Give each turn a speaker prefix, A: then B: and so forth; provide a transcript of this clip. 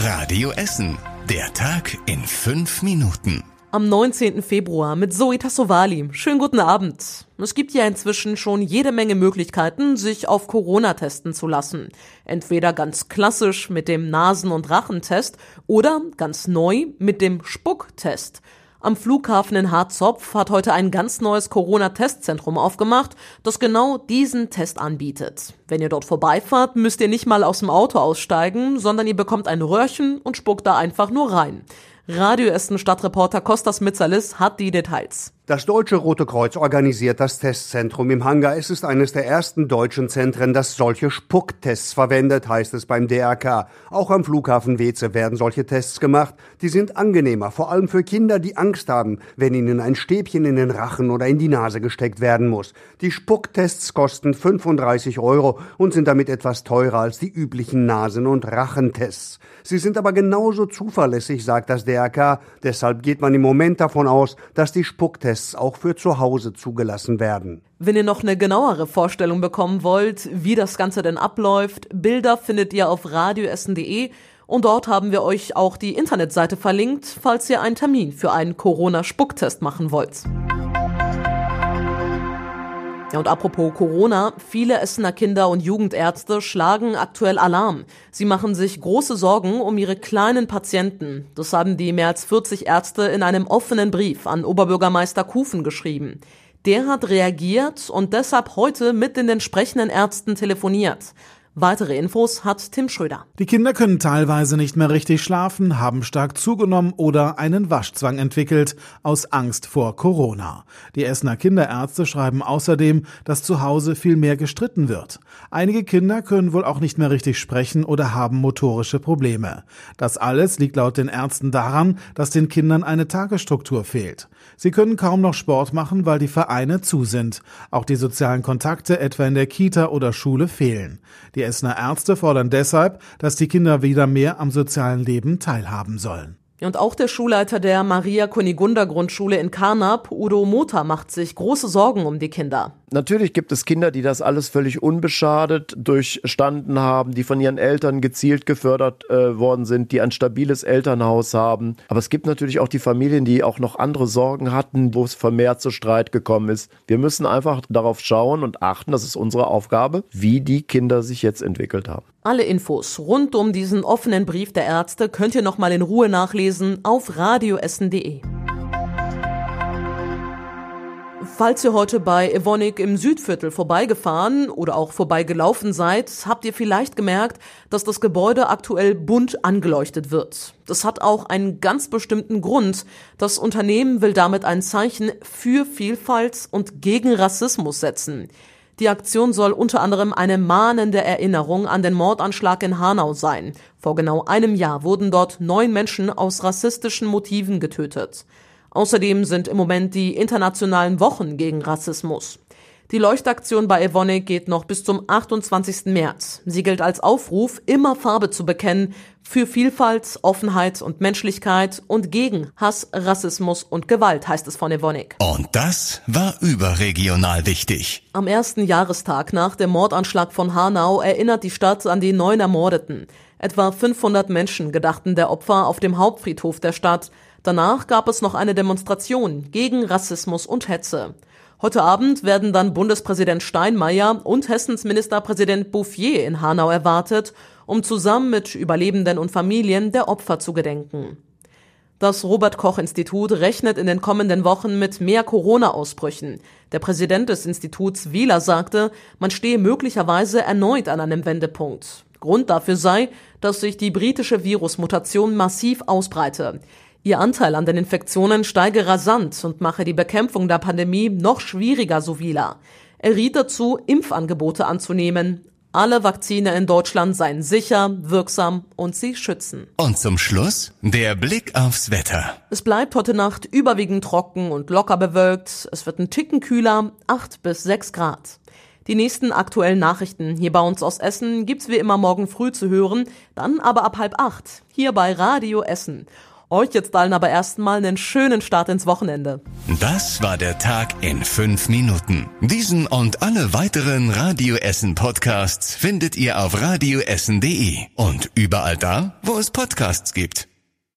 A: Radio Essen. Der Tag in fünf Minuten.
B: Am 19. Februar mit Zoe Tassovali. Schönen guten Abend. Es gibt ja inzwischen schon jede Menge Möglichkeiten, sich auf Corona testen zu lassen. Entweder ganz klassisch mit dem Nasen- und Rachentest oder ganz neu mit dem Spucktest. Am Flughafen in Harzopf hat heute ein ganz neues Corona-Testzentrum aufgemacht, das genau diesen Test anbietet. Wenn ihr dort vorbeifahrt, müsst ihr nicht mal aus dem Auto aussteigen, sondern ihr bekommt ein Röhrchen und spuckt da einfach nur rein. Radio Essen Stadtreporter Kostas Mitzalis hat die Details.
C: Das Deutsche Rote Kreuz organisiert das Testzentrum im Hangar. Es ist eines der ersten deutschen Zentren, das solche Spucktests verwendet, heißt es beim DRK. Auch am Flughafen Weze werden solche Tests gemacht. Die sind angenehmer, vor allem für Kinder, die Angst haben, wenn ihnen ein Stäbchen in den Rachen oder in die Nase gesteckt werden muss. Die Spucktests kosten 35 Euro und sind damit etwas teurer als die üblichen Nasen- und Rachentests. Sie sind aber genauso zuverlässig, sagt das DRK. Deshalb geht man im Moment davon aus, dass die Spucktests Tests auch für zu Hause zugelassen werden.
B: Wenn ihr noch eine genauere Vorstellung bekommen wollt, wie das Ganze denn abläuft, Bilder findet ihr auf radioessen.de und dort haben wir euch auch die Internetseite verlinkt, falls ihr einen Termin für einen Corona-Spucktest machen wollt. Ja, und apropos Corona, viele Essener Kinder- und Jugendärzte schlagen aktuell Alarm. Sie machen sich große Sorgen um ihre kleinen Patienten. Das haben die mehr als 40 Ärzte in einem offenen Brief an Oberbürgermeister Kufen geschrieben. Der hat reagiert und deshalb heute mit den entsprechenden Ärzten telefoniert. Weitere Infos hat Tim Schröder.
D: Die Kinder können teilweise nicht mehr richtig schlafen, haben stark zugenommen oder einen Waschzwang entwickelt aus Angst vor Corona. Die Essener Kinderärzte schreiben außerdem, dass zu Hause viel mehr gestritten wird. Einige Kinder können wohl auch nicht mehr richtig sprechen oder haben motorische Probleme. Das alles liegt laut den Ärzten daran, dass den Kindern eine Tagesstruktur fehlt. Sie können kaum noch Sport machen, weil die Vereine zu sind. Auch die sozialen Kontakte etwa in der Kita oder Schule fehlen. Die Essener Ärzte fordern deshalb, dass die Kinder wieder mehr am sozialen Leben teilhaben sollen.
B: Und auch der Schulleiter der Maria Kunigunda Grundschule in Karnap, Udo Mota, macht sich große Sorgen um die Kinder.
E: Natürlich gibt es Kinder, die das alles völlig unbeschadet durchstanden haben, die von ihren Eltern gezielt gefördert äh, worden sind, die ein stabiles Elternhaus haben. Aber es gibt natürlich auch die Familien, die auch noch andere Sorgen hatten, wo es vermehrt zu Streit gekommen ist. Wir müssen einfach darauf schauen und achten, das ist unsere Aufgabe, wie die Kinder sich jetzt entwickelt haben.
B: Alle Infos rund um diesen offenen Brief der Ärzte könnt ihr nochmal in Ruhe nachlesen auf radioessen.de. Falls ihr heute bei Evonik im Südviertel vorbeigefahren oder auch vorbeigelaufen seid, habt ihr vielleicht gemerkt, dass das Gebäude aktuell bunt angeleuchtet wird. Das hat auch einen ganz bestimmten Grund. Das Unternehmen will damit ein Zeichen für Vielfalt und gegen Rassismus setzen. Die Aktion soll unter anderem eine mahnende Erinnerung an den Mordanschlag in Hanau sein. Vor genau einem Jahr wurden dort neun Menschen aus rassistischen Motiven getötet. Außerdem sind im Moment die internationalen Wochen gegen Rassismus. Die Leuchtaktion bei Evonik geht noch bis zum 28. März. Sie gilt als Aufruf, immer Farbe zu bekennen für Vielfalt, Offenheit und Menschlichkeit und gegen Hass, Rassismus und Gewalt, heißt es von Evonik.
A: Und das war überregional wichtig.
B: Am ersten Jahrestag nach dem Mordanschlag von Hanau erinnert die Stadt an die neun Ermordeten. Etwa 500 Menschen gedachten der Opfer auf dem Hauptfriedhof der Stadt. Danach gab es noch eine Demonstration gegen Rassismus und Hetze. Heute Abend werden dann Bundespräsident Steinmeier und Hessens Ministerpräsident Bouffier in Hanau erwartet, um zusammen mit Überlebenden und Familien der Opfer zu gedenken. Das Robert Koch Institut rechnet in den kommenden Wochen mit mehr Corona-Ausbrüchen. Der Präsident des Instituts Wieler sagte, man stehe möglicherweise erneut an einem Wendepunkt. Grund dafür sei, dass sich die britische Virusmutation massiv ausbreite. Ihr Anteil an den Infektionen steige rasant und mache die Bekämpfung der Pandemie noch schwieriger, so Wieler. Er riet dazu, Impfangebote anzunehmen. Alle Vakzine in Deutschland seien sicher, wirksam und sie schützen.
A: Und zum Schluss der Blick aufs Wetter.
B: Es bleibt heute Nacht überwiegend trocken und locker bewölkt. Es wird ein Ticken kühler, 8 bis 6 Grad. Die nächsten aktuellen Nachrichten hier bei uns aus Essen gibt's wie immer morgen früh zu hören, dann aber ab halb acht hier bei Radio Essen. Euch jetzt allen aber erstmal einen schönen Start ins Wochenende.
A: Das war der Tag in fünf Minuten. Diesen und alle weiteren Radio Essen Podcasts findet ihr auf radioessen.de und überall da, wo es Podcasts gibt.